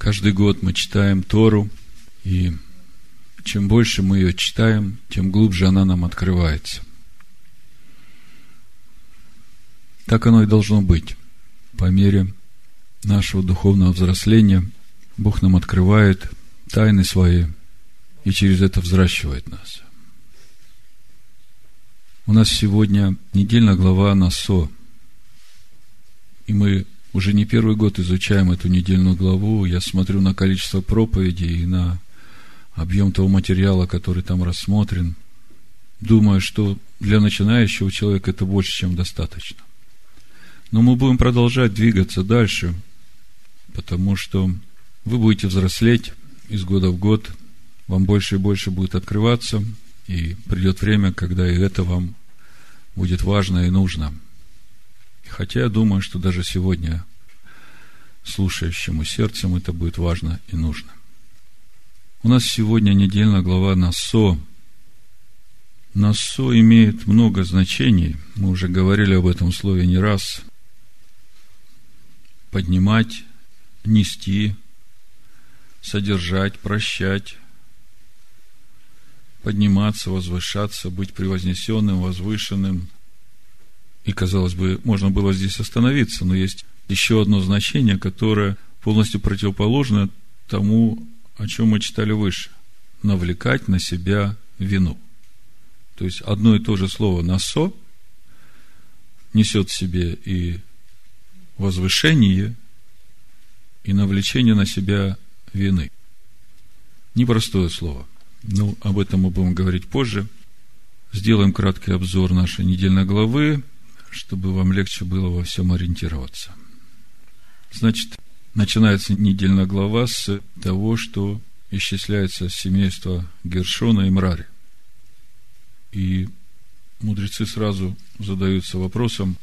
Каждый год мы читаем Тору, и чем больше мы ее читаем, тем глубже она нам открывается. Так оно и должно быть. По мере нашего духовного взросления Бог нам открывает тайны свои и через это взращивает нас. У нас сегодня недельная глава Насо. И мы уже не первый год изучаем эту недельную главу. Я смотрю на количество проповедей и на объем того материала, который там рассмотрен. Думаю, что для начинающего человека это больше, чем достаточно. Но мы будем продолжать двигаться дальше, потому что вы будете взрослеть из года в год, вам больше и больше будет открываться, и придет время, когда и это вам будет важно и нужно – Хотя я думаю, что даже сегодня слушающему сердцем это будет важно и нужно. У нас сегодня недельная глава Насо. Насо имеет много значений. Мы уже говорили об этом слове не раз. Поднимать, нести, содержать, прощать, подниматься, возвышаться, быть превознесенным, возвышенным – и, казалось бы, можно было здесь остановиться, но есть еще одно значение, которое полностью противоположно тому, о чем мы читали выше. Навлекать на себя вину. То есть одно и то же слово «насо» несет в себе и возвышение, и навлечение на себя вины. Непростое слово. Ну, об этом мы будем говорить позже. Сделаем краткий обзор нашей недельной главы чтобы вам легче было во всем ориентироваться. Значит, начинается недельная глава с того, что исчисляется семейство Гершона и Мрари. И мудрецы сразу задаются вопросом,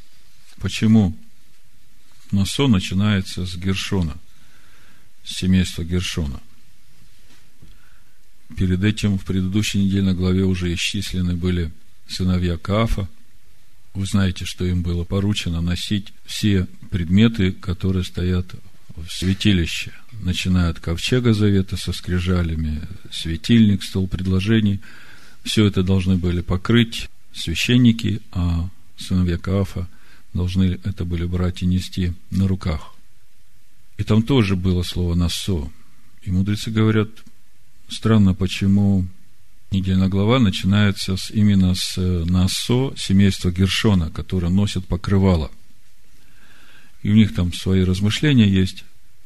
почему Насо начинается с Гершона, с семейства Гершона. Перед этим в предыдущей недельной главе уже исчислены были сыновья Каафа, вы знаете, что им было поручено носить все предметы, которые стоят в святилище, начиная от ковчега завета со скрижалями, светильник, стол предложений. Все это должны были покрыть священники, а сыновья Каафа должны это были брать и нести на руках. И там тоже было слово «насо». И мудрецы говорят, странно, почему недельная глава начинается с, именно с э, Насо, семейства Гершона, которое носит покрывало. И у них там свои размышления есть.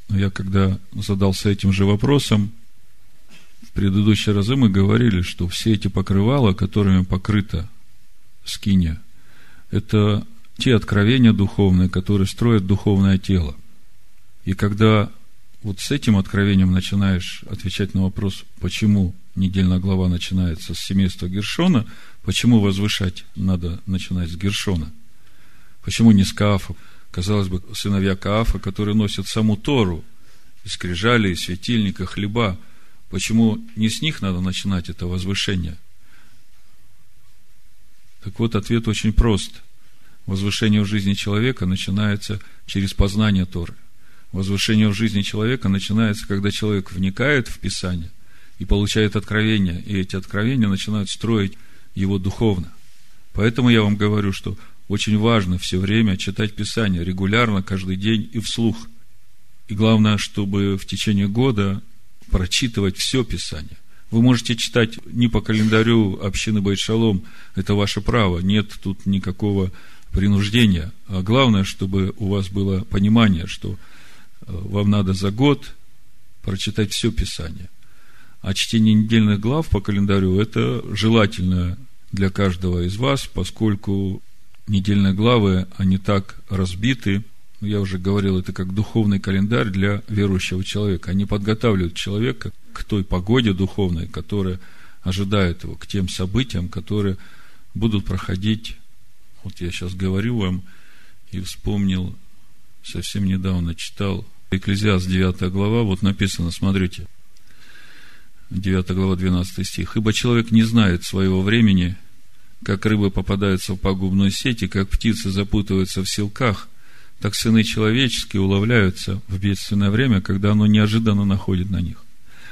Но я когда задался этим же вопросом, в предыдущие разы мы говорили, что все эти покрывала, которыми покрыта скиния, это те откровения духовные, которые строят духовное тело. И когда вот с этим откровением начинаешь отвечать на вопрос, почему недельная глава начинается с семейства Гершона, почему возвышать надо начинать с Гершона? Почему не с Каафа? Казалось бы, сыновья Каафа, которые носят саму Тору, и скрижали, и светильника, хлеба. Почему не с них надо начинать это возвышение? Так вот, ответ очень прост. Возвышение в жизни человека начинается через познание Торы. Возвышение в жизни человека начинается, когда человек вникает в Писание – и получает откровения, и эти откровения начинают строить его духовно. Поэтому я вам говорю, что очень важно все время читать Писание регулярно, каждый день и вслух. И главное, чтобы в течение года прочитывать все Писание. Вы можете читать не по календарю общины Байшалом, это ваше право, нет тут никакого принуждения. А главное, чтобы у вас было понимание, что э, вам надо за год прочитать все Писание – а чтение недельных глав по календарю – это желательно для каждого из вас, поскольку недельные главы, они так разбиты, ну, я уже говорил, это как духовный календарь для верующего человека. Они подготавливают человека к той погоде духовной, которая ожидает его, к тем событиям, которые будут проходить. Вот я сейчас говорю вам и вспомнил, совсем недавно читал Экклезиаст 9 глава, вот написано, смотрите – 9 глава, 12 стих. «Ибо человек не знает своего времени, как рыбы попадаются в пагубную сеть, и как птицы запутываются в силках, так сыны человеческие уловляются в бедственное время, когда оно неожиданно находит на них.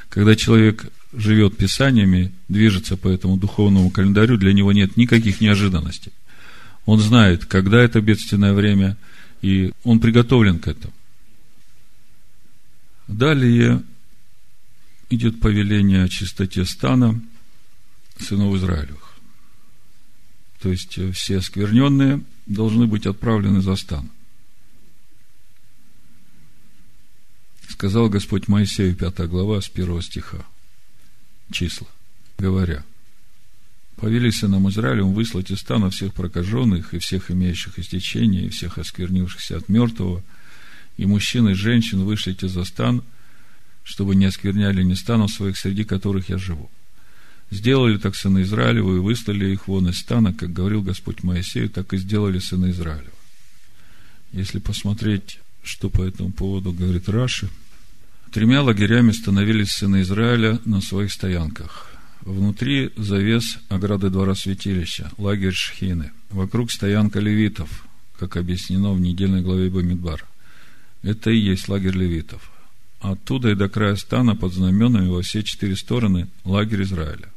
Когда человек живет писаниями, движется по этому духовному календарю, для него нет никаких неожиданностей. Он знает, когда это бедственное время, и он приготовлен к этому. Далее идет повеление о чистоте стана сынов Израилевых. То есть э, все оскверненные должны быть отправлены за стан. Сказал Господь Моисею, 5 глава, с 1 стиха, числа, говоря, повели сынам Израилем выслать из стана всех прокаженных, и всех имеющих истечение, и всех осквернившихся от мертвого, и мужчин, и женщин вышлите за стан, чтобы не оскверняли ни станов своих, среди которых я живу. Сделали так сыны Израилевы и выслали их вон из стана, как говорил Господь Моисею, так и сделали сыны Израилева. Если посмотреть, что по этому поводу говорит Раши, тремя лагерями становились сыны Израиля на своих стоянках. Внутри завес ограды двора святилища, лагерь Шхины. Вокруг стоянка левитов, как объяснено в недельной главе Бамидбар. Это и есть лагерь левитов. Оттуда и до края стана под знаменами во все четыре стороны лагерь Израиля.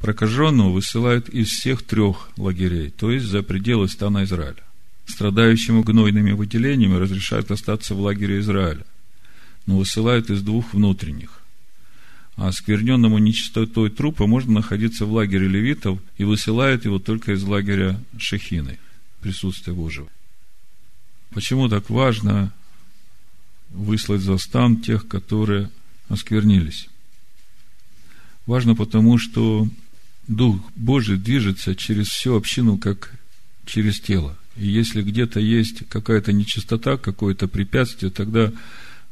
Прокаженного высылают из всех трех лагерей, то есть за пределы стана Израиля. Страдающему гнойными выделениями разрешают остаться в лагере Израиля, но высылают из двух внутренних. А оскверненному нечистотой трупа можно находиться в лагере левитов и высылают его только из лагеря Шехины, присутствия Божьего. Почему так важно выслать за стан тех, которые осквернились? Важно потому, что Дух Божий движется через всю общину, как через тело. И если где-то есть какая-то нечистота, какое-то препятствие, тогда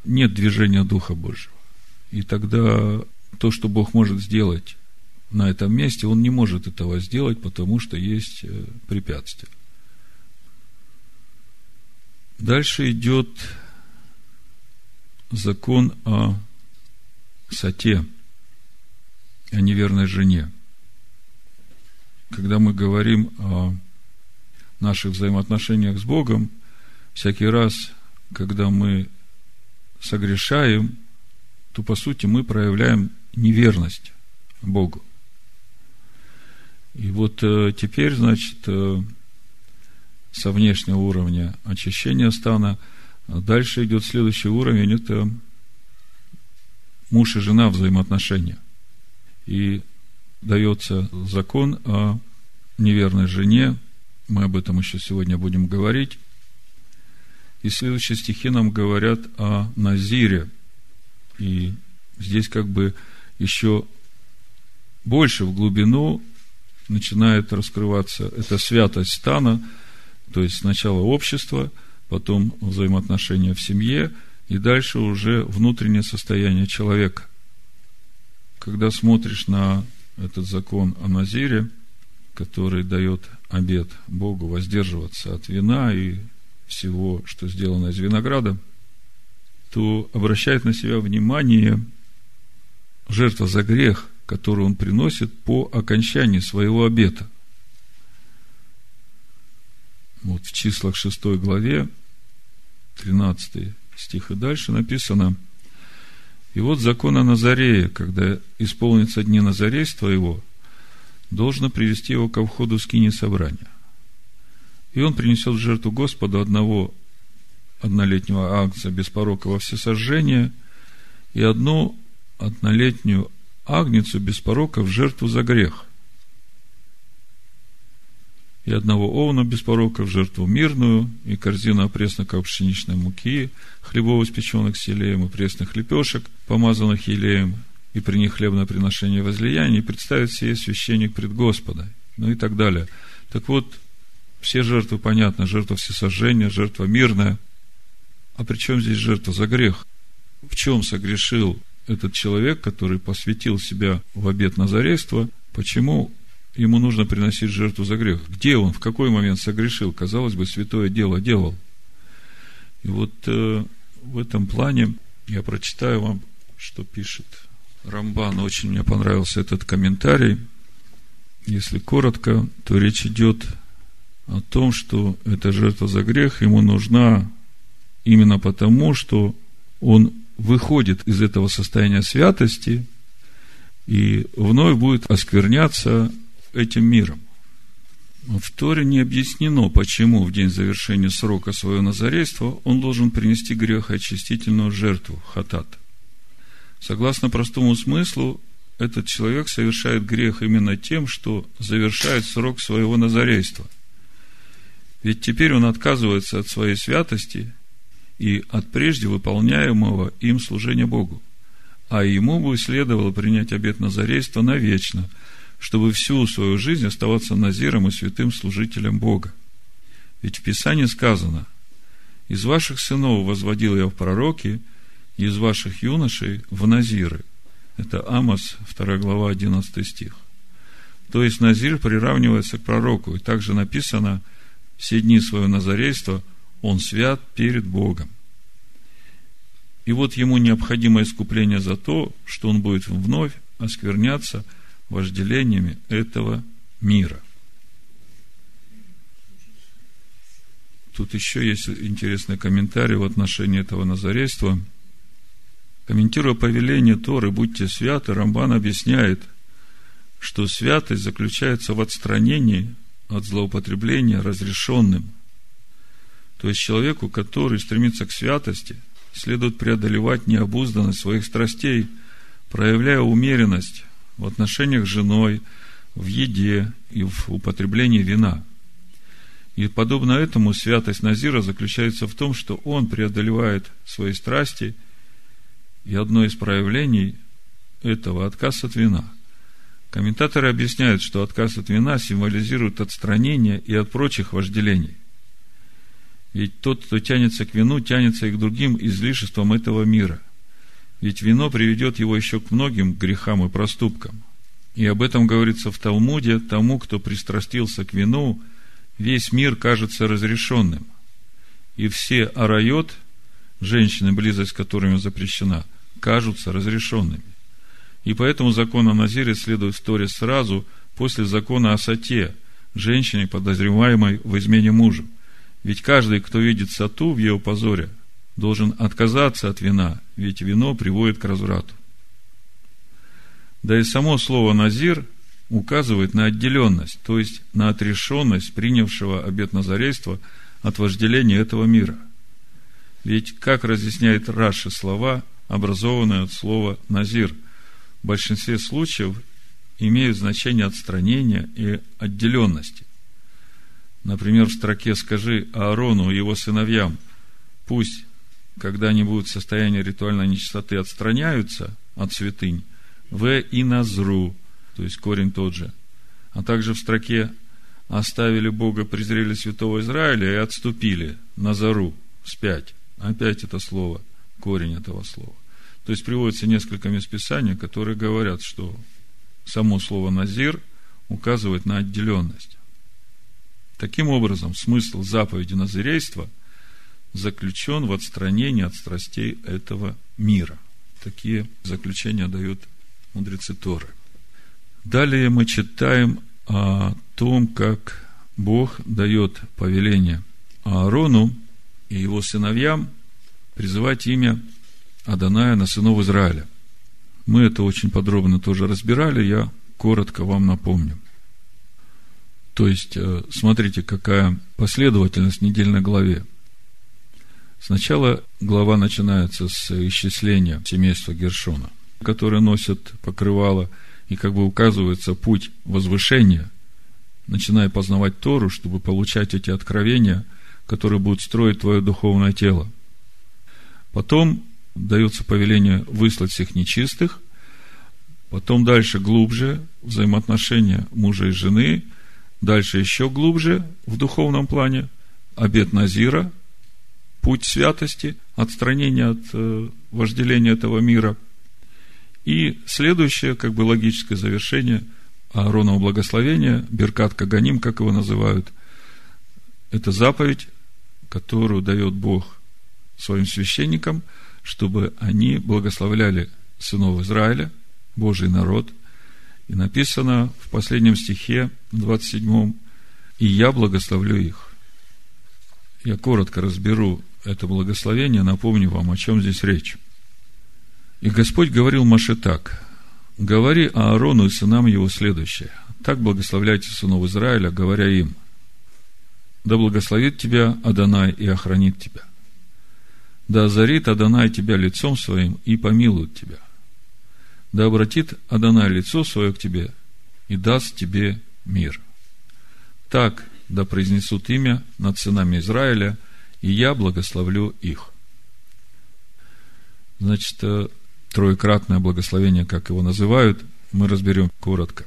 нет движения Духа Божьего. И тогда то, что Бог может сделать на этом месте, Он не может этого сделать, потому что есть э, препятствие. Дальше идет закон о сате, о неверной жене – когда мы говорим о наших взаимоотношениях с Богом, всякий раз, когда мы согрешаем, то, по сути, мы проявляем неверность Богу. И вот э, теперь, значит, э, со внешнего уровня очищения стана дальше идет следующий уровень, это муж и жена взаимоотношения. И дается закон о неверной жене. Мы об этом еще сегодня будем говорить. И следующие стихи нам говорят о Назире. И здесь как бы еще больше в глубину начинает раскрываться эта святость стана, то есть сначала общество, потом взаимоотношения в семье, и дальше уже внутреннее состояние человека. Когда смотришь на этот закон о Назире, который дает обет Богу воздерживаться от вина и всего, что сделано из винограда, то обращает на себя внимание жертва за грех, которую он приносит по окончании своего обета. Вот в числах 6 главе, 13 стих и дальше написано – и вот закон о Назарее, когда исполнится дни Назарейства его, должно привести его ко входу в скини собрания. И он принесет в жертву Господу одного однолетнего агнца без порока во всесожжение и одну однолетнюю агницу без порока в жертву за грех – и одного овна без порока в жертву мирную, и корзину опресноков пшеничной муки, хлебов испеченных селеем, и пресных лепешек, помазанных елеем, и при них хлебное приношение возлияния, и представит сие священник пред Господа, ну и так далее. Так вот, все жертвы, понятно, жертва всесожжения, жертва мирная. А при чем здесь жертва за грех? В чем согрешил этот человек, который посвятил себя в обет назарейства? Почему ему нужно приносить жертву за грех. Где он, в какой момент согрешил? Казалось бы, святое дело делал. И вот э, в этом плане я прочитаю вам, что пишет Рамбан. Очень мне понравился этот комментарий. Если коротко, то речь идет о том, что эта жертва за грех ему нужна именно потому, что он выходит из этого состояния святости и вновь будет оскверняться этим миром. В Торе не объяснено, почему в день завершения срока своего назарейства он должен принести грехоочистительную жертву, хатат. Согласно простому смыслу, этот человек совершает грех именно тем, что завершает срок своего назарейства. Ведь теперь он отказывается от своей святости и от прежде выполняемого им служения Богу. А ему бы следовало принять обет назарейства навечно – чтобы всю свою жизнь оставаться назиром и святым служителем Бога. Ведь в Писании сказано, из ваших сынов возводил я в пророки, и из ваших юношей в назиры. Это Амос, 2 глава, 11 стих. То есть Назир приравнивается к пророку, и также написано, все дни своего назарейства он свят перед Богом. И вот ему необходимо искупление за то, что он будет вновь оскверняться – вожделениями этого мира. Тут еще есть интересный комментарий в отношении этого назарейства. Комментируя повеление Торы «Будьте святы», Рамбан объясняет, что святость заключается в отстранении от злоупотребления разрешенным. То есть человеку, который стремится к святости, следует преодолевать необузданность своих страстей, проявляя умеренность в отношениях с женой, в еде и в употреблении вина. И подобно этому святость Назира заключается в том, что он преодолевает свои страсти, и одно из проявлений этого – отказ от вина. Комментаторы объясняют, что отказ от вина символизирует отстранение и от прочих вожделений. Ведь тот, кто тянется к вину, тянется и к другим излишествам этого мира – ведь вино приведет его еще к многим грехам и проступкам. И об этом говорится в Талмуде, тому, кто пристрастился к вину, весь мир кажется разрешенным. И все арайот, женщины, близость с которыми запрещена, кажутся разрешенными. И поэтому закон о Назире следует в Торе сразу после закона о Сате, женщине, подозреваемой в измене мужу. Ведь каждый, кто видит Сату в ее позоре – должен отказаться от вина, ведь вино приводит к разврату. Да и само слово «назир» указывает на отделенность, то есть на отрешенность принявшего обет назарейства от вожделения этого мира. Ведь, как разъясняет Раши слова, образованные от слова «назир», в большинстве случаев имеют значение отстранения и отделенности. Например, в строке «Скажи Аарону и его сыновьям, пусть когда они будут в состоянии ритуальной нечистоты, отстраняются от святынь, в и назру, то есть корень тот же. А также в строке оставили Бога, презрели святого Израиля и отступили на зару, вспять. Опять это слово, корень этого слова. То есть приводится несколько мест Писания, которые говорят, что само слово «назир» указывает на отделенность. Таким образом, смысл заповеди назирейства – заключен в отстранении от страстей этого мира. Такие заключения дают мудрецы Торы. Далее мы читаем о том, как Бог дает повеление Аарону и его сыновьям призывать имя Аданая на сынов Израиля. Мы это очень подробно тоже разбирали, я коротко вам напомню. То есть, э, смотрите, какая последовательность в недельной главе. Сначала глава начинается с исчисления семейства Гершона, которое носит покрывало, и как бы указывается путь возвышения, начиная познавать Тору, чтобы получать эти откровения, которые будут строить твое духовное тело. Потом дается повеление выслать всех нечистых, потом дальше глубже взаимоотношения мужа и жены, дальше еще глубже в духовном плане, обет Назира – путь святости, отстранение от э, вожделения этого мира. И следующее, как бы логическое завершение Ааронова благословения, Беркат Каганим, как его называют, это заповедь, которую дает Бог своим священникам, чтобы они благословляли сынов Израиля, Божий народ. И написано в последнем стихе, 27 и я благословлю их. Я коротко разберу это благословение, напомню вам, о чем здесь речь. И Господь говорил Маше так, «Говори Аарону и сынам его следующее. Так благословляйте сынов Израиля, говоря им, да благословит тебя Адонай и охранит тебя. Да озарит Адонай тебя лицом своим и помилует тебя. Да обратит Адонай лицо свое к тебе и даст тебе мир. Так да произнесут имя над сынами Израиля, и я благословлю их. Значит, э, троекратное благословение, как его называют, мы разберем коротко.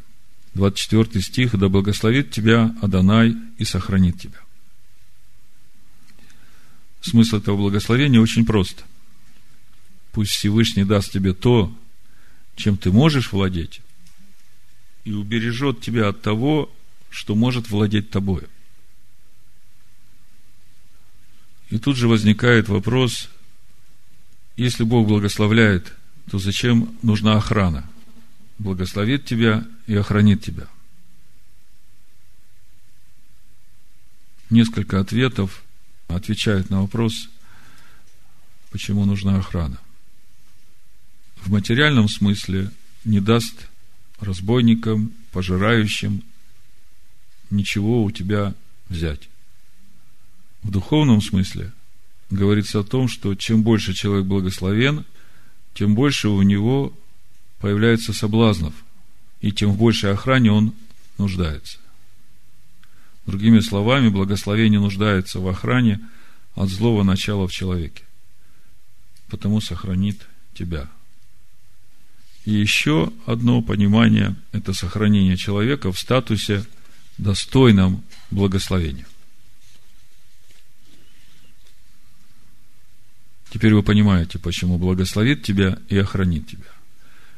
24 стих. «Да благословит тебя Адонай и сохранит тебя». Смысл этого благословения очень прост. Пусть Всевышний даст тебе то, чем ты можешь владеть, и убережет тебя от того, что может владеть тобой. И тут же возникает вопрос, если Бог благословляет, то зачем нужна охрана? Благословит тебя и охранит тебя. Несколько ответов отвечает на вопрос, почему нужна охрана. В материальном смысле не даст разбойникам, пожирающим ничего у тебя взять. В духовном смысле говорится о том, что чем больше человек благословен, тем больше у него появляется соблазнов, и тем в большей охране он нуждается. Другими словами, благословение нуждается в охране от злого начала в человеке. Потому сохранит тебя. И еще одно понимание – это сохранение человека в статусе достойном благословения. Теперь вы понимаете, почему благословит тебя и охранит тебя.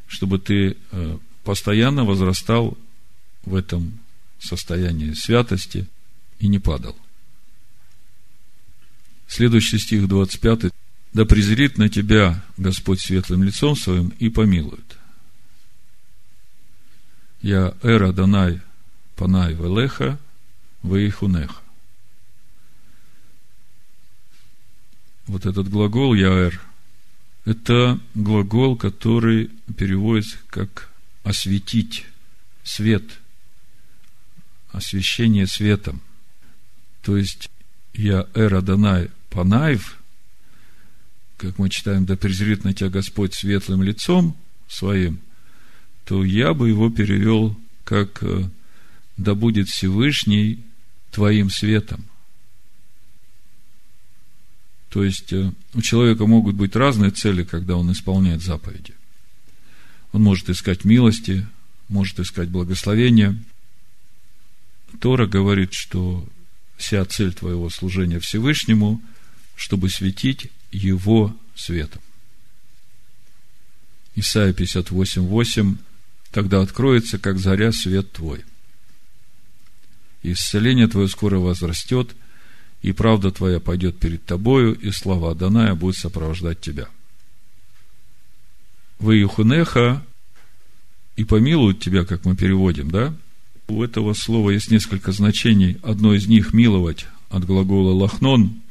Чтобы ты э, постоянно возрастал в этом состояние святости и не падал. Следующий стих 25. «Да презрит на тебя Господь светлым лицом своим и помилует. Я эра данай панай велеха вейхунеха». Вот этот глагол «яэр» – это глагол, который переводится как «осветить», «свет», освещение светом. То есть, я эра Данай Панаев, как мы читаем, да презрит на тебя Господь светлым лицом своим, то я бы его перевел как да будет Всевышний твоим светом. То есть э, у человека могут быть разные цели, когда он исполняет заповеди. Он может искать милости, может искать благословения – Тора говорит, что вся цель твоего служения Всевышнему, чтобы светить Его светом. Исайя 58, 8. Тогда откроется, как заря, свет твой. И исцеление твое скоро возрастет, и правда твоя пойдет перед тобою, и слава Даная будет сопровождать тебя. Вы Юхунеха и помилуют тебя, как мы переводим, да? У этого слова есть несколько значений. Одно из них – миловать, от глагола лахнон.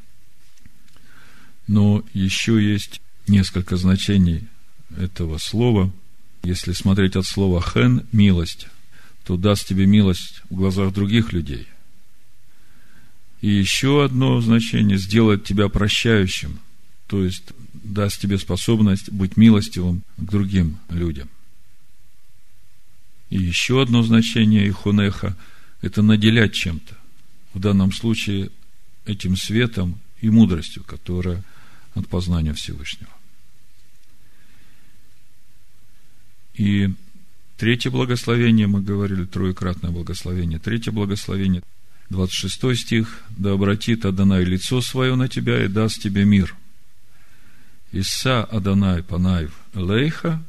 Но еще есть несколько значений этого слова. Если смотреть от слова хен – милость, то даст тебе милость в глазах других людей. И еще одно значение – сделать тебя прощающим, то есть даст тебе способность быть милостивым к другим людям. И еще одно значение ихунеха – это наделять чем-то. В данном случае этим светом и мудростью, которая от познания Всевышнего. И третье благословение, мы говорили, троекратное благословение. Третье благословение, 26 стих. «Да обратит Адонай лицо свое на тебя и даст тебе мир. Иса Адонай Панаев Лейха,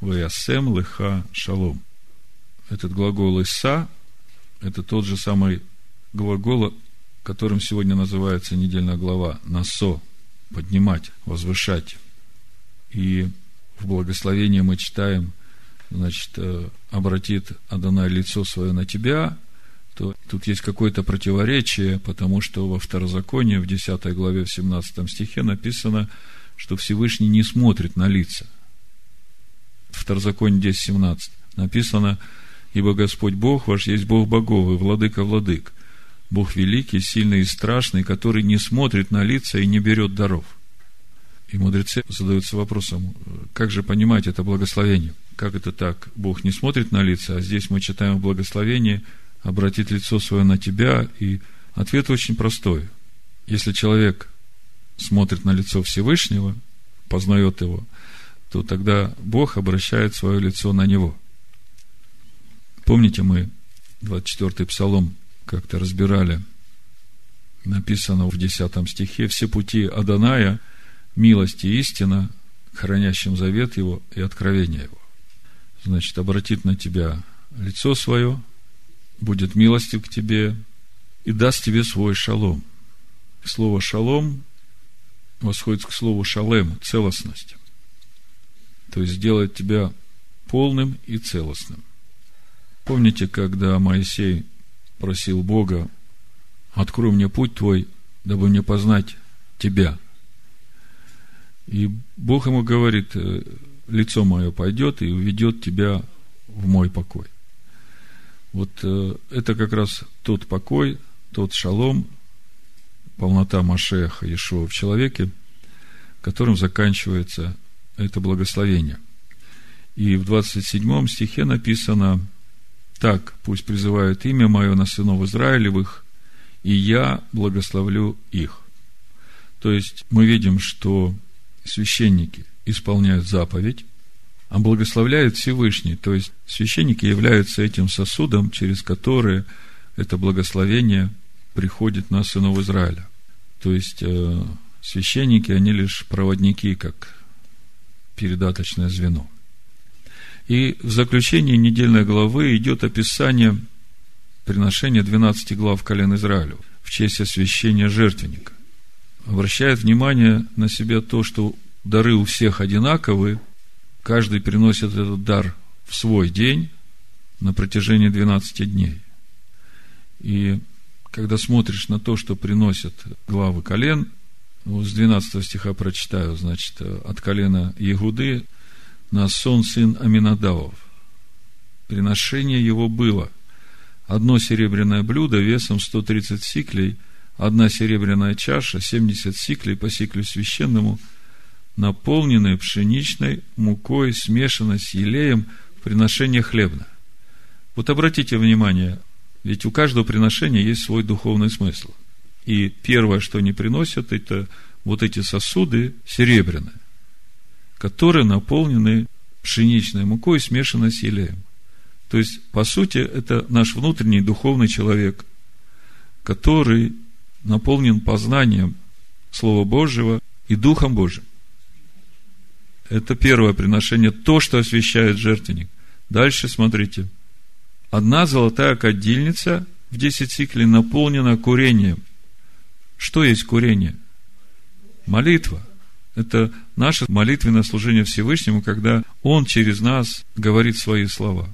Ваясем Леха Шалом» этот глагол «иса» – это тот же самый глагол, которым сегодня называется недельная глава «насо» – поднимать, возвышать. И в благословении мы читаем, значит, обратит Адонай лицо свое на тебя то тут есть какое-то противоречие, потому что во Второзаконии, в 10 главе, в 17 стихе написано, что Всевышний не смотрит на лица. В Второзаконии 10.17 написано, «Ибо Господь Бог ваш есть Бог богов и владыка владык, Бог великий, сильный и страшный, который не смотрит на лица и не берет даров». И мудрецы задаются вопросом, как же понимать это благословение? Как это так? Бог не смотрит на лица, а здесь мы читаем в благословении обратить лицо свое на тебя, и ответ очень простой. Если человек смотрит на лицо Всевышнего, познает его, то тогда Бог обращает свое лицо на него. Помните, мы 24-й псалом как-то разбирали, написано в 10 стихе, «Все пути Аданая – милость и истина, хранящим завет его и откровение его. Значит, обратит на тебя лицо свое, будет милостив к тебе и даст тебе свой шалом. Слово шалом восходит к слову шалем, целостность. То есть сделает тебя полным и целостным. Помните, когда Моисей просил Бога, открой мне путь твой, дабы мне познать тебя – и Бог ему говорит, «Э, лицо мое пойдет и уведет тебя в мой покой. Вот э, это как раз тот покой, тот шалом, полнота Машеха Иешуа в человеке, которым заканчивается это благословение. И в 27 стихе написано, так, пусть призывают имя мое на сынов Израилевых, и я благословлю их. То есть мы видим, что священники исполняют заповедь, а благословляет Всевышний. То есть священники являются этим сосудом, через который это благословение приходит на сынов Израиля. То есть э, священники, они лишь проводники, как передаточное звено. И в заключении недельной главы идет описание приношения 12 глав колен Израилю в честь освящения жертвенника обращает внимание на себя то, что дары у всех одинаковые, каждый приносит этот дар в свой день на протяжении 12 дней. И когда смотришь на то, что приносят главы колен, ну, с 12 стиха прочитаю, значит, от колена Егуды на сон сын Аминадавов. Приношение его было одно серебряное блюдо весом 130 сиклей – одна серебряная чаша, 70 сиклей по сиклю священному, наполненная пшеничной мукой, смешанной с елеем приношение хлебное. Вот обратите внимание, ведь у каждого приношения есть свой духовный смысл. И первое, что они приносят, это вот эти сосуды серебряные, которые наполнены пшеничной мукой, смешанной с елеем. То есть, по сути, это наш внутренний духовный человек, который наполнен познанием Слова Божьего и Духом Божьим. Это первое приношение, то, что освещает жертвенник. Дальше смотрите. Одна золотая кадильница в 10 сиклей наполнена курением. Что есть курение? Молитва. Это наше молитвенное служение Всевышнему, когда Он через нас говорит свои слова.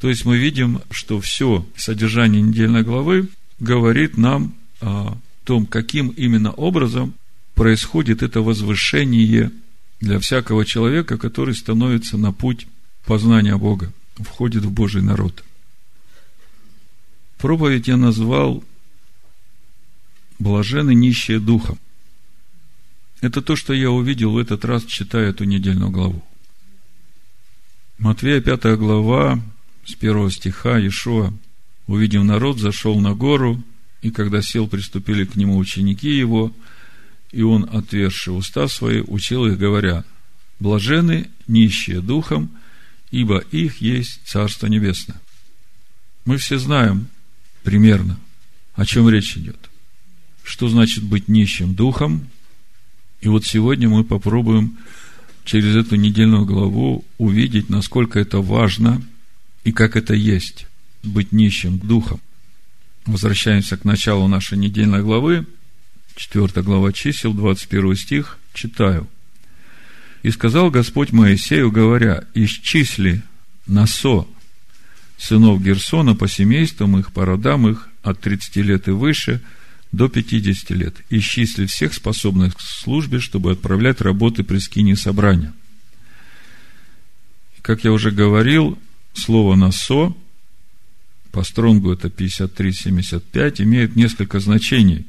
То есть мы видим, что все содержание недельной главы говорит нам о том, каким именно образом происходит это возвышение для всякого человека, который становится на путь познания Бога, входит в Божий народ. Проповедь я назвал «Блажены нищие духом». Это то, что я увидел в этот раз, читая эту недельную главу. Матвея 5 глава, с первого стиха, Иешуа, увидев народ, зашел на гору – и когда сел, приступили к нему ученики его, и он, отверши уста свои, учил их, говоря, «Блажены нищие духом, ибо их есть Царство Небесное». Мы все знаем примерно, о чем речь идет. Что значит быть нищим духом? И вот сегодня мы попробуем через эту недельную главу увидеть, насколько это важно и как это есть быть нищим духом. Возвращаемся к началу нашей недельной главы, 4 глава чисел, 21 стих, читаю. «И сказал Господь Моисею, говоря, исчисли насо сынов Герсона по семействам их, по родам их, от 30 лет и выше до 50 лет, исчисли всех способных к службе, чтобы отправлять работы при скине собрания. Как я уже говорил, слово «насо» по стронгу это 53-75, имеет несколько значений.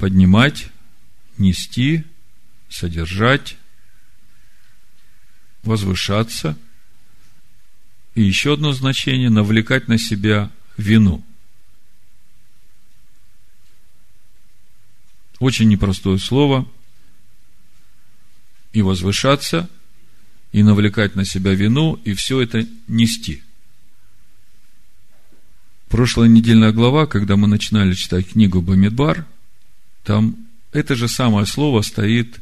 Поднимать, нести, содержать, возвышаться. И еще одно значение – навлекать на себя вину. Очень непростое слово. И возвышаться, и навлекать на себя вину, и все это нести. Прошлая недельная глава, когда мы начинали читать книгу Бамидбар, там это же самое слово стоит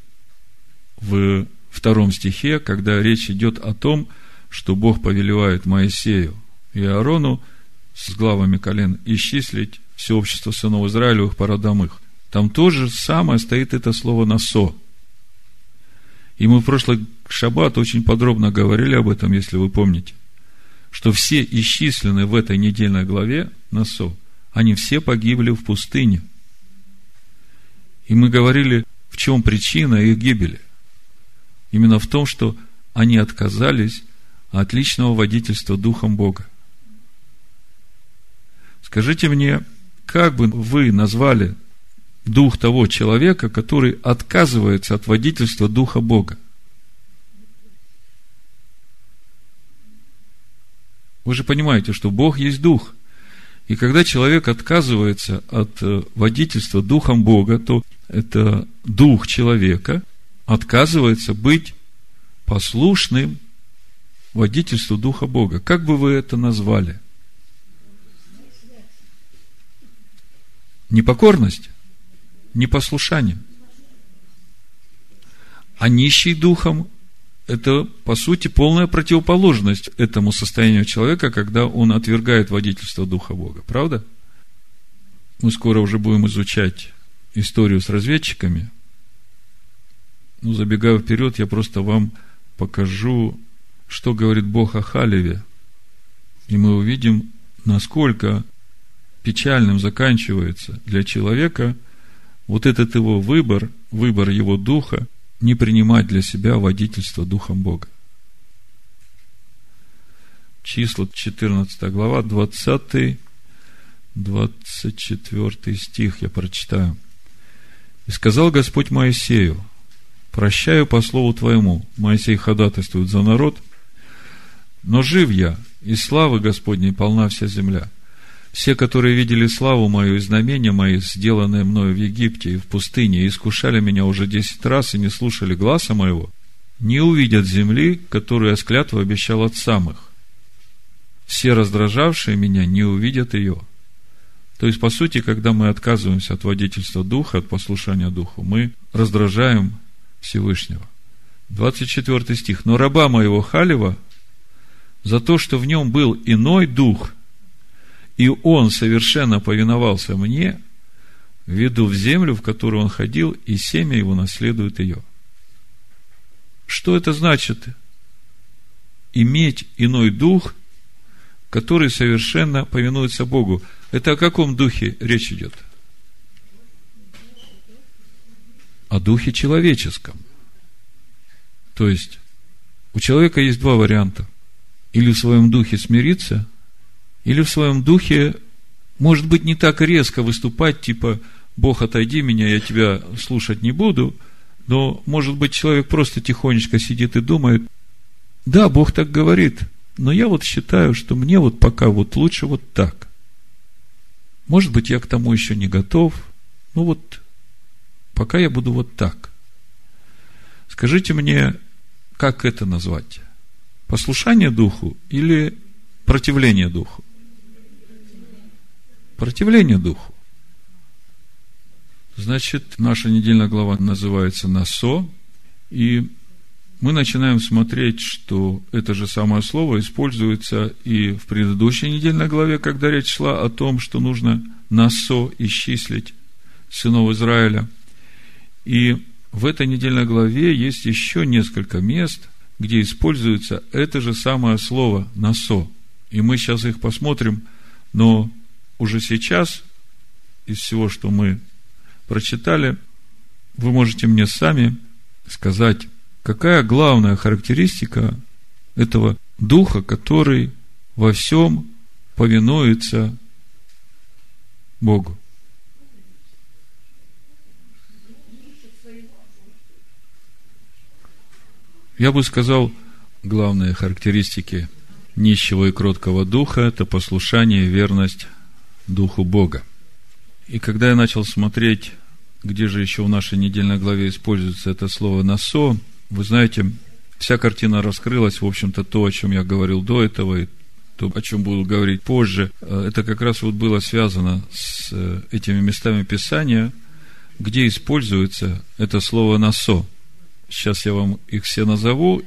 в втором стихе, когда речь идет о том, что Бог повелевает Моисею и Аарону с главами колен исчислить все общество сынов Израилевых по родам их. Там тоже самое стоит это слово «насо». И мы в прошлый шаббат очень подробно говорили об этом, если вы помните, что все исчисленные в этой недельной главе «насо», они все погибли в пустыне. И мы говорили, в чем причина их гибели. Именно в том, что они отказались от личного водительства Духом Бога. Скажите мне, как бы вы назвали дух того человека, который отказывается от водительства Духа Бога? Вы же понимаете, что Бог есть Дух. И когда человек отказывается от э, водительства Духом Бога, то это Дух человека отказывается быть послушным водительству Духа Бога. Как бы вы это назвали? Непокорность? Непослушание? А нищий духом – это, по сути, полная противоположность этому состоянию человека, когда он отвергает водительство Духа Бога. Правда? Мы скоро уже будем изучать историю с разведчиками. Ну, забегая вперед, я просто вам покажу, что говорит Бог о Халеве. И мы увидим, насколько печальным заканчивается для человека вот этот его выбор, выбор его духа, не принимать для себя водительство Духом Бога. Числа 14 глава, 20 24 стих я прочитаю. «И сказал Господь Моисею, прощаю по слову твоему». Моисей ходатайствует за народ. «Но жив я, и славы Господней полна вся земля. Все, которые видели славу мою и знамения мои, сделанные мною в Египте и в пустыне, и искушали меня уже десять раз и не слушали гласа моего, не увидят земли, которую я с клятвой обещал от самых. Все раздражавшие меня не увидят ее. То есть, по сути, когда мы отказываемся от водительства Духа, от послушания Духу, мы раздражаем Всевышнего. 24 стих. «Но раба моего Халева за то, что в нем был иной дух, и он совершенно повиновался мне, веду в землю, в которую он ходил, и семя его наследует ее». Что это значит? Иметь иной дух, который совершенно повинуется Богу – это о каком духе речь идет? О духе человеческом. То есть, у человека есть два варианта. Или в своем духе смириться, или в своем духе, может быть, не так резко выступать, типа, Бог, отойди меня, я тебя слушать не буду, но, может быть, человек просто тихонечко сидит и думает, да, Бог так говорит, но я вот считаю, что мне вот пока вот лучше вот так. Может быть, я к тому еще не готов. Ну вот, пока я буду вот так. Скажите мне, как это назвать? Послушание духу или противление духу? Противление духу. Значит, наша недельная глава называется «Насо», и мы начинаем смотреть, что это же самое слово используется и в предыдущей недельной главе, когда речь шла о том, что нужно насо исчислить сынов Израиля. И в этой недельной главе есть еще несколько мест, где используется это же самое слово «насо». И мы сейчас их посмотрим, но уже сейчас из всего, что мы прочитали, вы можете мне сами сказать, какая главная характеристика этого духа, который во всем повинуется Богу. Я бы сказал, главные характеристики нищего и кроткого духа – это послушание и верность Духу Бога. И когда я начал смотреть, где же еще в нашей недельной главе используется это слово «насо», вы знаете, вся картина раскрылась, в общем-то, то, о чем я говорил до этого, и то, о чем буду говорить позже, это как раз вот было связано с э, этими местами Писания, где используется это слово «насо». Сейчас я вам их все назову.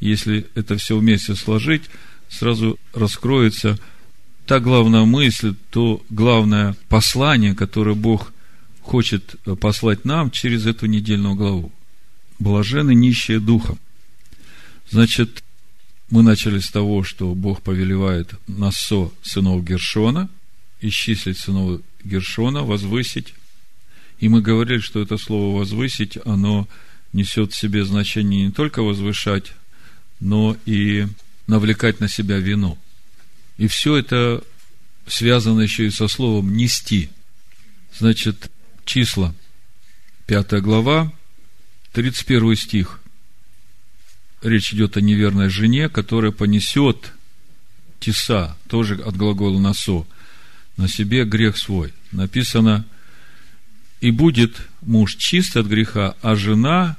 Если это все вместе сложить, сразу раскроется та главная мысль, то главное послание, которое Бог хочет послать нам через эту недельную главу. Блажены нищие духом. Значит, мы начали с того, что Бог повелевает Насо сынов Гершона, исчислить сынов Гершона, возвысить. И мы говорили, что это слово возвысить, оно несет в себе значение не только возвышать, но и навлекать на себя вину. И все это связано еще и со словом «нести». Значит, числа, 5 глава, 31 стих. Речь идет о неверной жене, которая понесет теса, тоже от глагола «насо», на себе грех свой. Написано, и будет муж чист от греха, а жена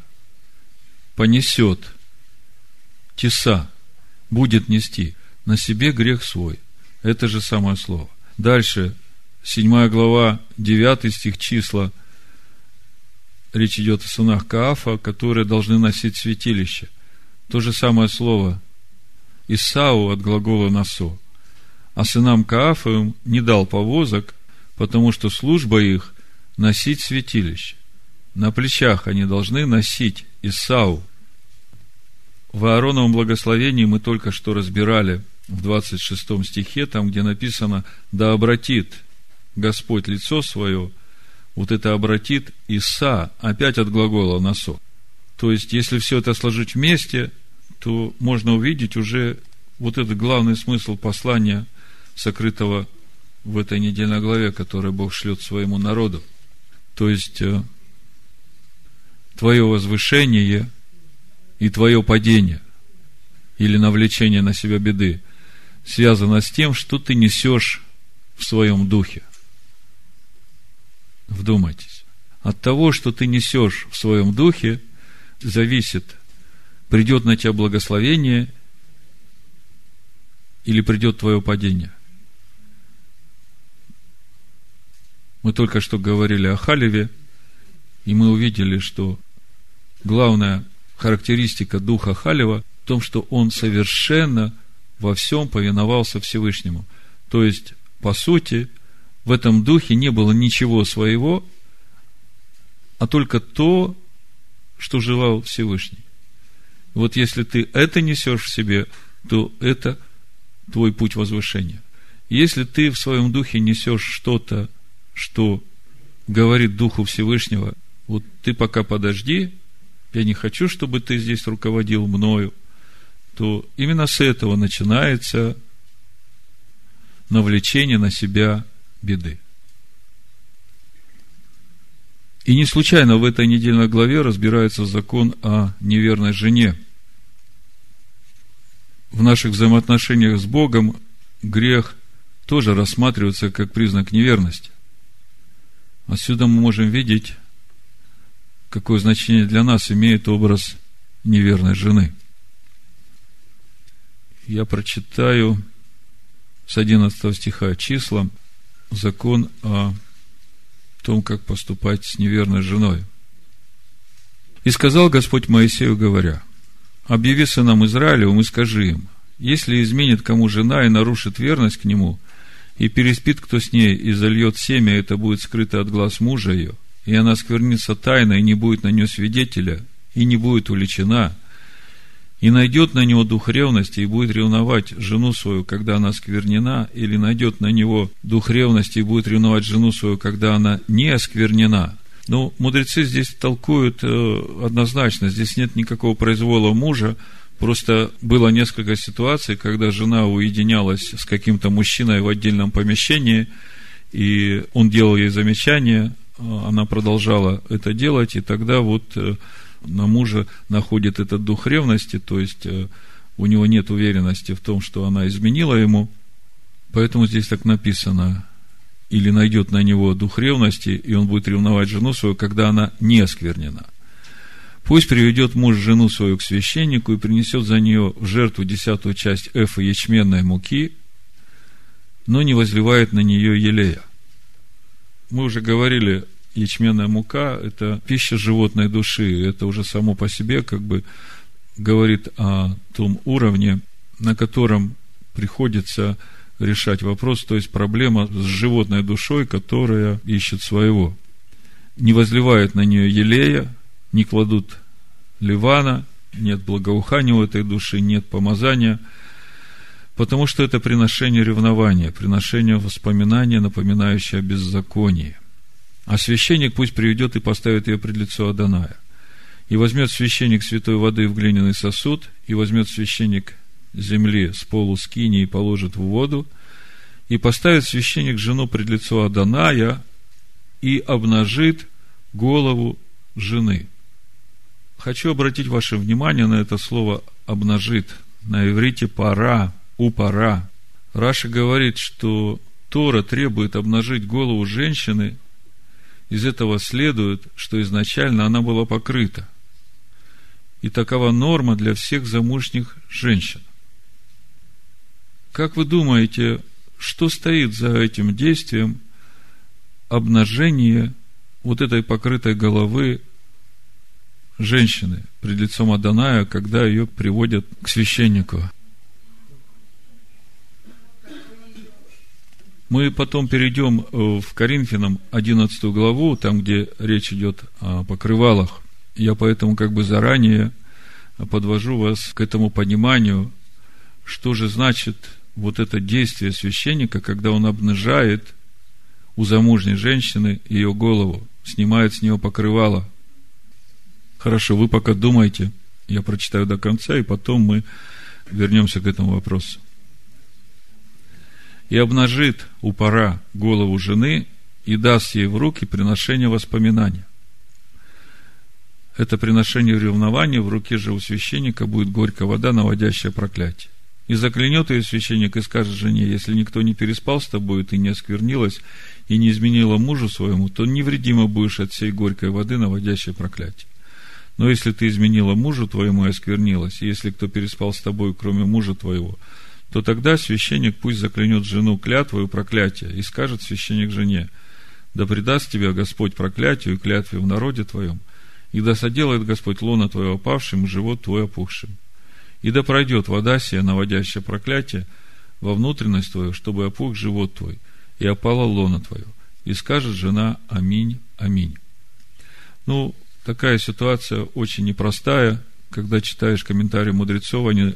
понесет теса, будет нести на себе грех свой. Это же самое слово. Дальше, 7 глава, 9 стих числа. Речь идет о сынах Каафа, которые должны носить святилище. То же самое слово Исау от глагола «насо». А сынам Каафовым не дал повозок, потому что служба их – носить святилище. На плечах они должны носить Исау. В Аароновом благословении мы только что разбирали в 26 стихе, там, где написано «Да обратит Господь лицо свое», вот это обратит Иса, опять от глагола «насо». То есть, если все это сложить вместе, то можно увидеть уже вот этот главный смысл послания, сокрытого в этой недельной главе, которое Бог шлет своему народу. То есть, э, твое возвышение и твое падение или навлечение на себя беды связано с тем, что ты несешь в своем духе. Вдумайтесь. От того, что ты несешь в своем духе, зависит, придет на тебя благословение или придет твое падение. Мы только что говорили о Халеве, и мы увидели, что главная характеристика духа Халева в том, что он совершенно во всем повиновался Всевышнему. То есть, по сути, в этом духе не было ничего своего, а только то, что желал Всевышний. Вот если ты это несешь в себе, то это твой путь возвышения. Если ты в своем духе несешь что-то, что говорит Духу Всевышнего, вот ты пока подожди, я не хочу, чтобы ты здесь руководил мною, то именно с этого начинается навлечение на себя беды. И не случайно в этой недельной главе разбирается закон о неверной жене. В наших взаимоотношениях с Богом грех тоже рассматривается как признак неверности. Отсюда мы можем видеть, какое значение для нас имеет образ неверной жены. Я прочитаю с 11 стиха числа закон о том, как поступать с неверной женой. И сказал Господь Моисею, говоря, объяви сынам Израилевым и скажи им, если изменит кому жена и нарушит верность к нему, и переспит кто с ней, и зальет семя, это будет скрыто от глаз мужа ее, и она сквернится тайно, и не будет на нее свидетеля, и не будет уличена, и найдет на него дух ревности и будет ревновать жену свою, когда она сквернена, или найдет на него дух ревности и будет ревновать жену свою, когда она не осквернена. Ну, мудрецы здесь толкуют э, однозначно, здесь нет никакого произвола мужа, Просто было несколько ситуаций, когда жена уединялась с каким-то мужчиной в отдельном помещении, и он делал ей замечание, а она продолжала это делать, и тогда вот э, на мужа находит этот дух ревности, то есть э, у него нет уверенности в том, что она изменила ему, поэтому здесь так написано, или найдет на него дух ревности, и он будет ревновать жену свою, когда она не осквернена. Пусть приведет муж жену свою к священнику и принесет за нее в жертву десятую часть эфа ячменной муки, но не возливает на нее елея. Мы уже говорили, ячменная мука – это пища животной души. Это уже само по себе как бы говорит о том уровне, на котором приходится решать вопрос, то есть проблема с животной душой, которая ищет своего. Не возливает на нее елея, не кладут ливана, нет благоухания у этой души, нет помазания, потому что это приношение ревнования, приношение воспоминания, напоминающее о беззаконии. А священник пусть приведет и поставит ее пред лицо Аданая. И возьмет священник святой воды в глиняный сосуд, и возьмет священник земли с полу скини и положит в воду, и поставит священник жену пред лицо Аданая и обнажит голову жены – Хочу обратить ваше внимание на это слово «обнажит». На иврите «пора», «упора». Раша говорит, что Тора требует обнажить голову женщины, из этого следует, что изначально она была покрыта. И такова норма для всех замужних женщин. Как вы думаете, что стоит за этим действием обнажения вот этой покрытой головы женщины пред лицом Аданая, когда ее приводят к священнику. Мы потом перейдем э, в Коринфянам 11 главу, там, где речь идет о покрывалах. Я поэтому как бы заранее подвожу вас к этому пониманию, что же значит вот это действие священника, когда он обнажает у замужней женщины ее голову, снимает с нее покрывало – Хорошо, вы пока думайте, я прочитаю до конца, и потом мы вернемся к этому вопросу. И обнажит у пора голову жены и даст ей в руки приношение воспоминания. Это приношение ревнования в руке же у священника будет горькая вода, наводящая проклятие. И заклянет ее священник и скажет жене, если никто не переспал с тобой, ты не осквернилась и не изменила мужу своему, то невредимо будешь от всей горькой воды, наводящей проклятие. Но если ты изменила мужу твоему и осквернилась, и если кто переспал с тобой, кроме мужа твоего, то тогда священник пусть заклянет жену клятвою проклятие, и скажет священник жене, да предаст тебя Господь проклятию и клятве в народе твоем, и да соделает Господь лона твое опавшим и живот твой опухшим. И да пройдет вода сия, наводящая проклятие, во внутренность твою, чтобы опух живот твой, и опала лона твое. И скажет жена Аминь, Аминь. Ну, такая ситуация очень непростая. Когда читаешь комментарии мудрецов, они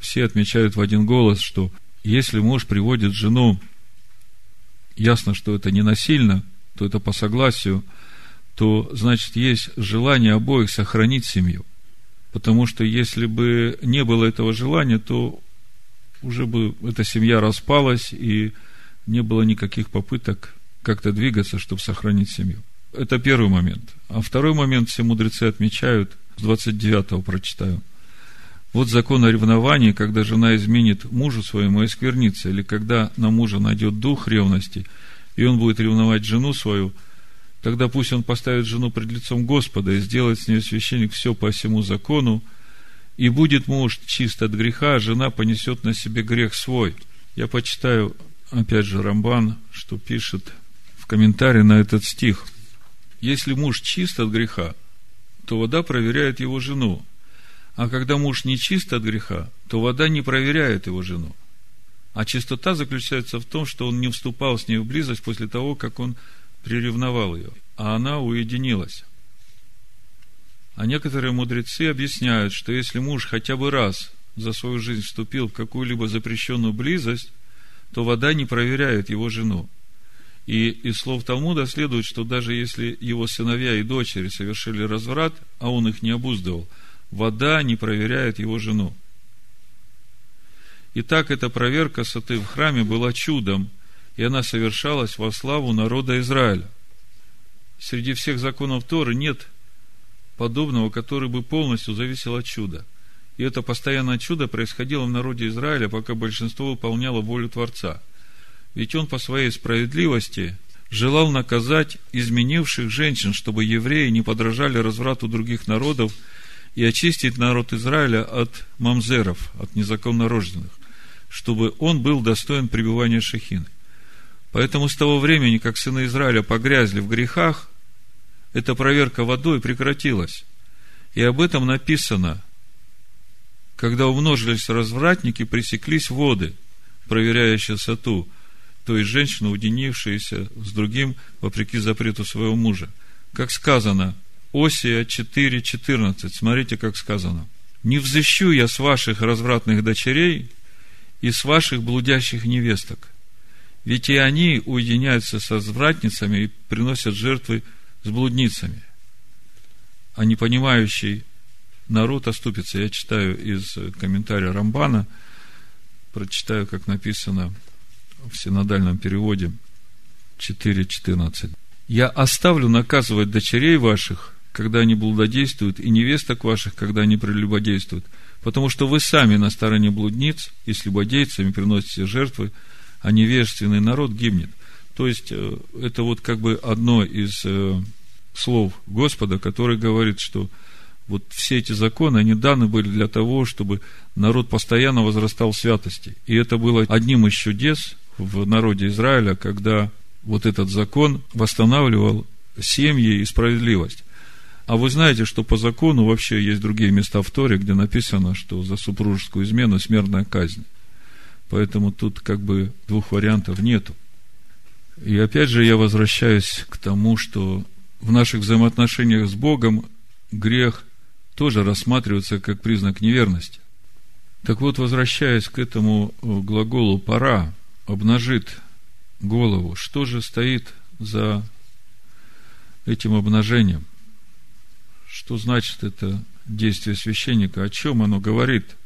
все отмечают в один голос, что если муж приводит жену, ясно, что это не насильно, то это по согласию, то, значит, есть желание обоих сохранить семью. Потому что если бы не было этого желания, то уже бы эта семья распалась, и не было никаких попыток как-то двигаться, чтобы сохранить семью. Это первый момент. А второй момент все мудрецы отмечают, с 29 прочитаю. Вот закон о ревновании, когда жена изменит мужу своему и сквернится, или когда на мужа найдет дух ревности, и он будет ревновать жену свою, тогда пусть он поставит жену пред лицом Господа и сделает с ней священник все по всему закону, и будет муж чист от греха, а жена понесет на себе грех свой. Я почитаю, опять же, Рамбан, что пишет в комментарии на этот стих – если муж чист от греха, то вода проверяет его жену. А когда муж не чист от греха, то вода не проверяет его жену. А чистота заключается в том, что он не вступал с ней в близость после того, как он приревновал ее, а она уединилась. А некоторые мудрецы объясняют, что если муж хотя бы раз за свою жизнь вступил в какую-либо запрещенную близость, то вода не проверяет его жену. И из слов Талмуда следует, что даже если его сыновья и дочери совершили разврат, а он их не обуздывал, вода не проверяет его жену. Итак, эта проверка саты в храме была чудом, и она совершалась во славу народа Израиля. Среди всех законов Торы нет подобного, который бы полностью зависел от чуда. И это постоянное чудо происходило в народе Израиля, пока большинство выполняло волю Творца. Ведь он по своей справедливости желал наказать изменивших женщин, чтобы евреи не подражали разврату других народов и очистить народ Израиля от мамзеров, от незаконно рожденных, чтобы он был достоин пребывания Шехины. Поэтому с того времени, как сыны Израиля погрязли в грехах, эта проверка водой прекратилась. И об этом написано, когда умножились развратники, пресеклись воды, проверяя чистоту, то есть женщина, уединившаяся с другим, вопреки запрету своего мужа. Как сказано, Осия 4.14, смотрите, как сказано. «Не взыщу я с ваших развратных дочерей и с ваших блудящих невесток, ведь и они уединяются со звратницами и приносят жертвы с блудницами. А непонимающий народ оступится. Я читаю из комментария Рамбана, прочитаю, как написано в синодальном переводе 4.14. «Я оставлю наказывать дочерей ваших, когда они блудодействуют, и невесток ваших, когда они прелюбодействуют, потому что вы сами на стороне блудниц и с любодейцами приносите жертвы, а невежественный народ гибнет. То есть, э, это вот как бы одно из э, слов Господа, который говорит, что вот все эти законы, они даны были для того, чтобы народ постоянно возрастал в святости. И это было одним из чудес в народе Израиля, когда вот этот закон восстанавливал семьи и справедливость. А вы знаете, что по закону вообще есть другие места в Торе, где написано, что за супружескую измену смертная казнь. Поэтому тут как бы двух вариантов нету. И опять же я возвращаюсь к тому, что в наших взаимоотношениях с Богом грех тоже рассматривается как признак неверности. Так вот, возвращаясь к этому глаголу «пора», обнажит голову, что же стоит за этим обнажением? Что значит это действие священника? О чем оно говорит?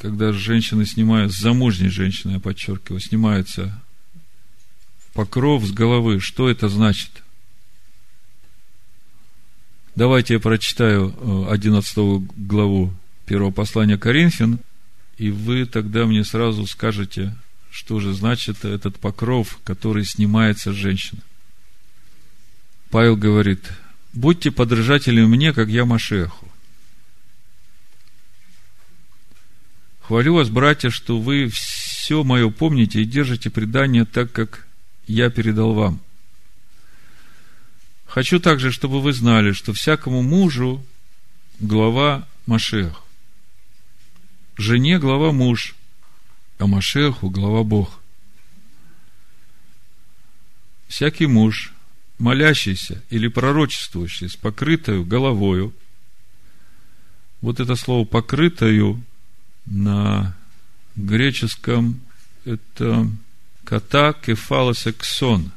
когда женщины снимают, замужней женщины, я подчеркиваю, снимается покров с головы, что это значит? Давайте я прочитаю 11 э, главу первого послания Коринфян, и вы тогда мне сразу скажете, что же значит этот покров, который снимается с женщины. Павел говорит, будьте подражателями мне, как я Машеху. Хвалю вас, братья, что вы все мое помните и держите предание так, как я передал вам. Хочу также, чтобы вы знали, что всякому мужу глава Машех, жене глава муж, а Машеху глава Бог. Всякий муж, молящийся или пророчествующий с покрытою головою, вот это слово покрытою на греческом это ката кефалосексон,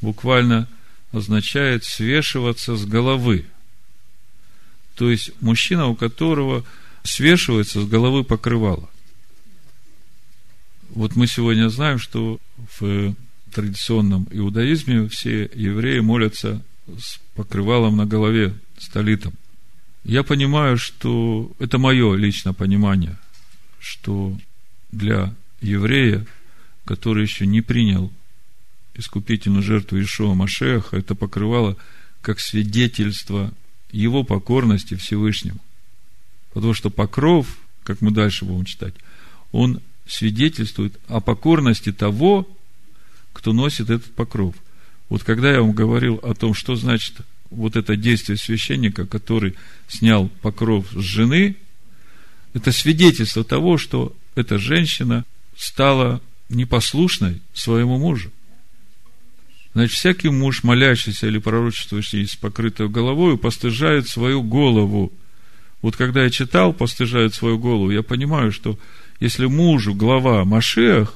буквально означает свешиваться с головы. То есть мужчина, у которого свешивается с головы покрывало. Вот мы сегодня знаем, что в традиционном иудаизме все евреи молятся с покрывалом на голове, столитом. Я понимаю, что это мое личное понимание – что для еврея, который еще не принял искупительную жертву Ишуа Машеха, это покрывало как свидетельство его покорности Всевышнему. Потому что покров, как мы дальше будем читать, он свидетельствует о покорности того, кто носит этот покров. Вот когда я вам говорил о том, что значит вот это действие священника, который снял покров с жены, это свидетельство того, что эта женщина стала непослушной своему мужу. Значит, всякий муж, молящийся или пророчествующий с покрытой головой, постыжает свою голову. Вот когда я читал, постыжает свою голову, я понимаю, что если мужу глава Машех,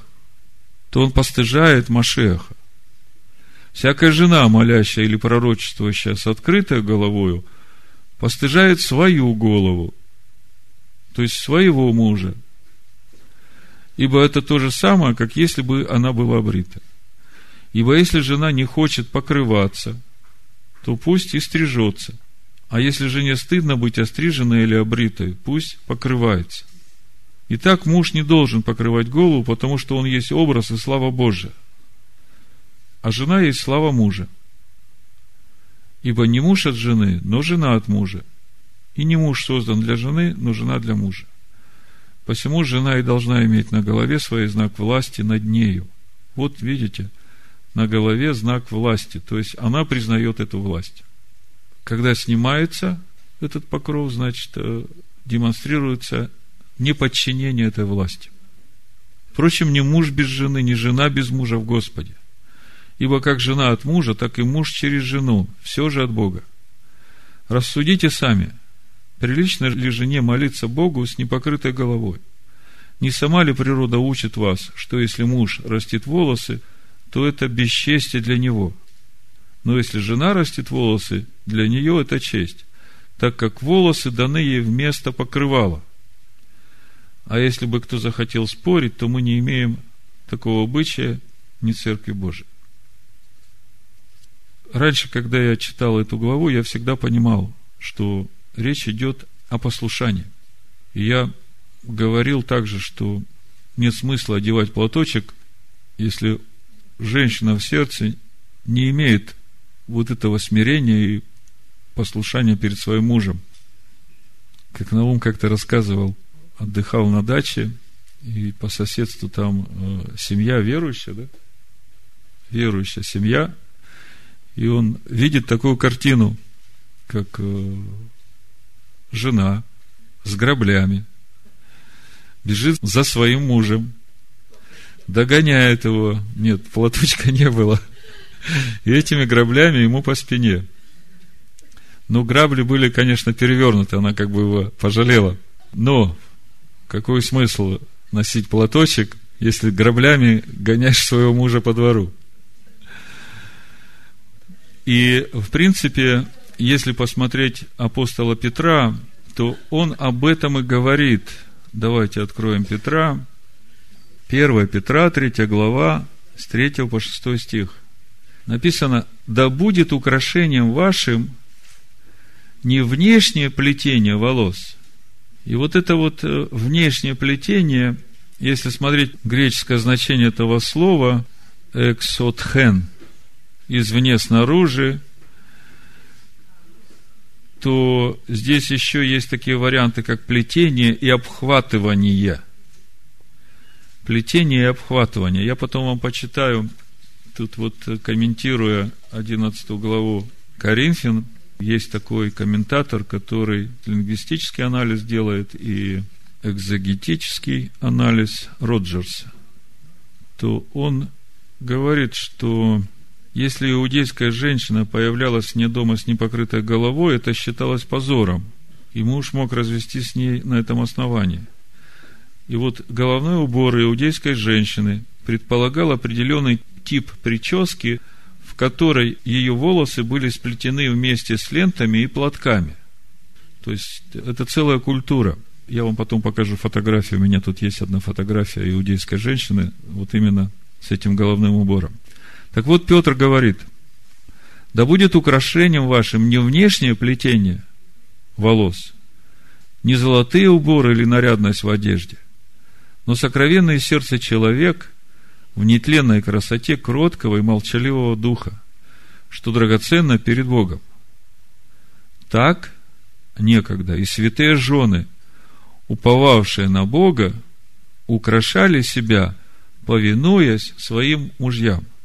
то он постыжает Машеха. Всякая жена, молящая или пророчествующая с открытой головою, постыжает свою голову, то есть своего мужа. Ибо это то же самое, как если бы она была брита. Ибо если жена не хочет покрываться, то пусть и стрижется. А если жене стыдно быть остриженной или обритой, пусть покрывается. Итак, муж не должен покрывать голову, потому что он есть образ и слава Божия – а жена есть слава мужа. Ибо не муж от жены, но жена от мужа. И не муж создан для жены, но жена для мужа. Посему жена и должна иметь на голове свой знак власти над нею. Вот видите, на голове знак власти, то есть она признает эту власть. Когда снимается этот покров, значит, э, демонстрируется неподчинение этой власти. Впрочем, ни муж без жены, ни жена без мужа в Господе – Ибо как жена от мужа, так и муж через жену, все же от Бога. Рассудите сами, прилично ли жене молиться Богу с непокрытой головой? Не сама ли природа учит вас, что если муж растит волосы, то это бесчестие для него? Но если жена растит волосы, для нее это честь, так как волосы даны ей вместо покрывала. А если бы кто захотел спорить, то мы не имеем такого обычая ни Церкви Божией раньше, когда я читал эту главу, я всегда понимал, что речь идет о послушании. И я говорил также, что нет смысла одевать платочек, если женщина в сердце не имеет вот этого смирения и послушания перед своим мужем. Как Наум как-то рассказывал, отдыхал на даче, и по соседству там э, семья верующая, да? Верующая семья – и он видит такую картину, как э, жена с граблями бежит за своим мужем, догоняет его. Нет, платочка не было. И этими граблями ему по спине. Но грабли были, конечно, перевернуты, она как бы его пожалела. Но какой смысл носить платочек, если граблями гоняешь своего мужа по двору? И, в принципе, если посмотреть апостола Петра, то он об этом и говорит. Давайте откроем Петра. 1 Петра, 3 глава, с 3 по 6 стих. Написано, да будет украшением вашим не внешнее плетение волос. И вот это вот э, внешнее плетение, если смотреть греческое значение этого слова, эксотхен – извне снаружи, то здесь еще есть такие варианты, как плетение и обхватывание. Плетение и обхватывание. Я потом вам почитаю, тут вот комментируя 11 главу Коринфян, есть такой комментатор, который лингвистический анализ делает и экзогетический анализ Роджерса, то он говорит, что если иудейская женщина появлялась вне дома с непокрытой головой, это считалось позором, и муж мог развестись с ней на этом основании. И вот головной убор иудейской женщины предполагал определенный тип прически, которой ее волосы были сплетены вместе с лентами и платками. То есть, это целая культура. Я вам потом покажу фотографию. У меня тут есть одна фотография иудейской женщины, вот именно с этим головным убором. Так вот, Петр говорит, да будет украшением вашим не внешнее плетение волос, не золотые уборы или нарядность в одежде, но сокровенное сердце человек в нетленной красоте кроткого и молчаливого духа, что драгоценно перед Богом. Так некогда и святые жены, уповавшие на Бога, украшали себя, повинуясь своим мужьям –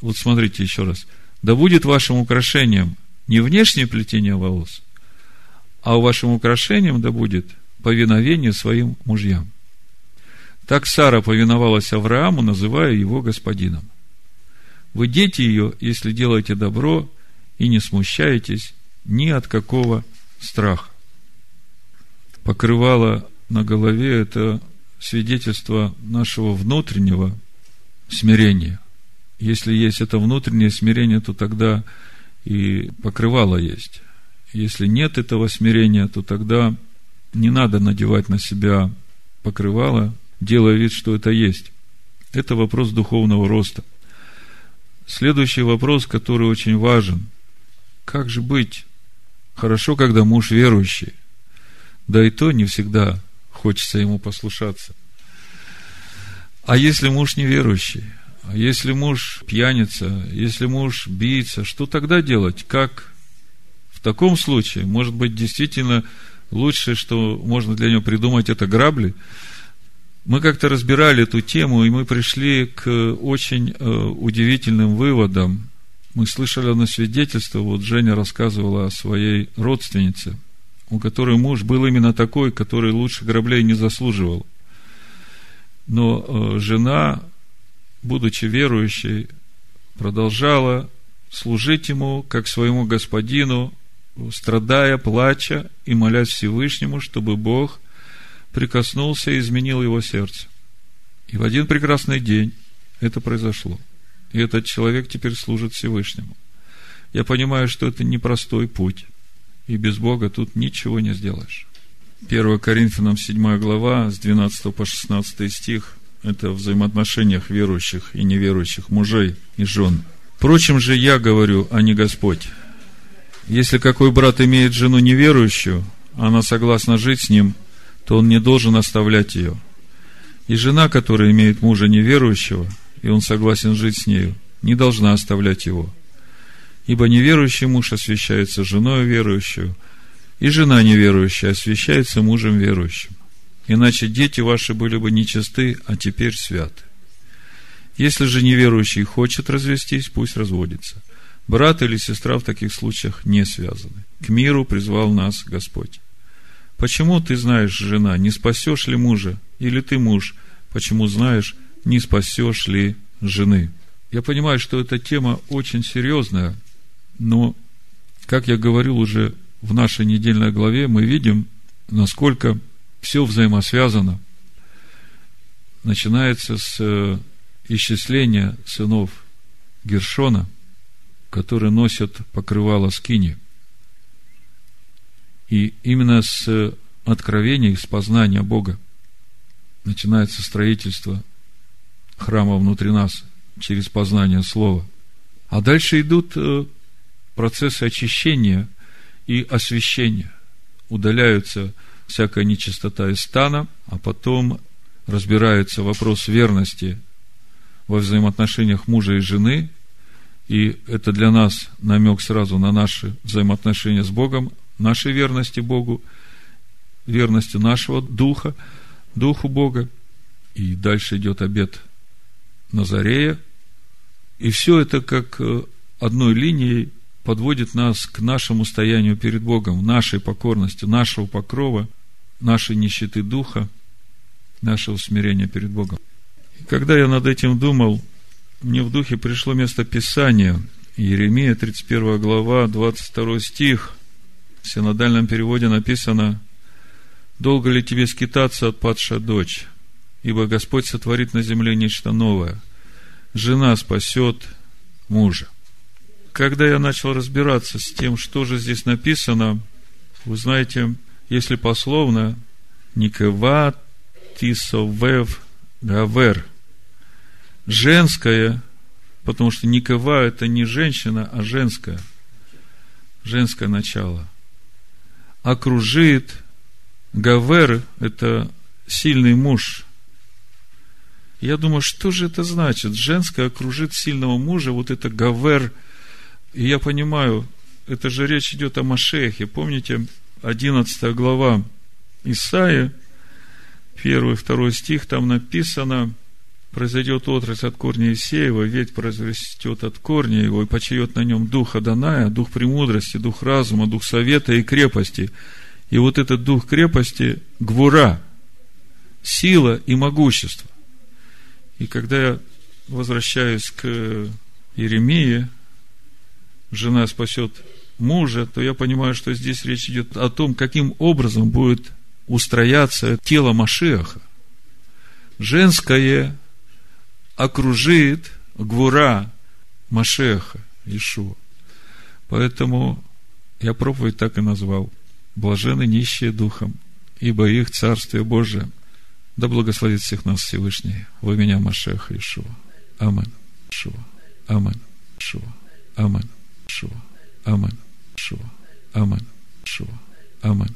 вот смотрите еще раз. Да будет вашим украшением не внешнее плетение волос, а вашим украшением да будет повиновение своим мужьям. Так Сара повиновалась Аврааму, называя его господином. Вы дети ее, если делаете добро и не смущаетесь ни от какого страха. Покрывало на голове – это свидетельство нашего внутреннего смирения. Если есть это внутреннее смирение, то тогда и покрывало есть. Если нет этого смирения, то тогда не надо надевать на себя покрывало, делая вид, что это есть. Это вопрос духовного роста. Следующий вопрос, который очень важен. Как же быть? Хорошо, когда муж верующий. Да и то не всегда хочется ему послушаться. А если муж неверующий? А если муж пьяница? Если муж бийца? Что тогда делать? Как в таком случае, может быть, действительно лучшее, что можно для него придумать, это грабли. Мы как-то разбирали эту тему, и мы пришли к очень э, удивительным выводам. Мы слышали на свидетельство, вот Женя рассказывала о своей родственнице, у которой муж был именно такой, который лучше граблей не заслуживал. Но э, жена, будучи верующей, продолжала служить ему как своему господину, страдая, плача и молясь Всевышнему, чтобы Бог прикоснулся и изменил его сердце. И в один прекрасный день это произошло. И этот человек теперь служит Всевышнему. Я понимаю, что это непростой путь. И без Бога тут ничего не сделаешь. 1 Коринфянам 7 глава, с 12 по 16 стих, это в взаимоотношениях верующих и неверующих мужей и жен. Впрочем же я говорю, а не Господь. Если какой брат имеет жену неверующую, она согласна жить с ним, то он не должен оставлять ее. И жена, которая имеет мужа неверующего, и он согласен жить с нею, не должна оставлять его. Ибо неверующий муж освящается женой верующую, и жена неверующая освящается мужем верующим. Иначе дети ваши были бы нечисты, а теперь святы. Если же неверующий хочет развестись, пусть разводится – Брат или сестра в таких случаях не связаны. К миру призвал нас Господь. Почему ты знаешь, жена, не спасешь ли мужа? Или ты муж, почему знаешь, не спасешь ли жены? Я понимаю, что эта тема очень серьезная, но, как я говорил уже в нашей недельной главе, мы видим, насколько все взаимосвязано. Начинается с э, исчисления сынов Гершона – которые носят покрывало скини. И именно с откровения, с познания Бога начинается строительство храма внутри нас через познание Слова. А дальше идут э, процессы очищения и освящения. Удаляются всякая нечистота из стана, а потом разбирается вопрос верности во взаимоотношениях мужа и жены, и это для нас намек сразу на наши взаимоотношения с Богом, нашей верности Богу, верности нашего духа, духу Бога. И дальше идет обед Назарея. И все это как э, одной линией подводит нас к нашему стоянию перед Богом, нашей покорности, нашего покрова, нашей нищеты духа, нашего смирения перед Богом. И когда я над этим думал, мне в духе пришло место Писания, Еремия, 31 глава, 22 стих. В синодальном переводе написано, «Долго ли тебе скитаться, отпадшая дочь? Ибо Господь сотворит на земле нечто новое. Жена спасет мужа». Когда я начал разбираться с тем, что же здесь написано, вы знаете, если пословно, «Никева тисовев гавер» – женское, потому что никова это не женщина, а женское, женское начало. Окружит, Гавер – это сильный муж. Я думаю, что же это значит? Женское окружит сильного мужа, вот это Гавер. И я понимаю, это же речь идет о Машехе. Помните, 11 глава Исаия, 1-2 стих, там написано – произойдет отрасль от корня Исеева, ведь произрастет от корня его, и почает на нем дух Аданая, дух премудрости, дух разума, дух совета и крепости. И вот этот дух крепости – гвура, сила и могущество. И когда я возвращаюсь к Иеремии жена спасет мужа, то я понимаю, что здесь речь идет о том, каким образом будет устрояться тело Машеха. Женское окружит гвура Машеха, Ишуа. Поэтому я проповедь так и назвал. Блажены нищие духом, ибо их Царствие Божие. Да благословит всех нас Всевышний во меня Машеха Ишуа. Амин. Шуа. Амин. Шуа. Амин. Шуа. Амин. Шуа. Амин. Шуа. Амин.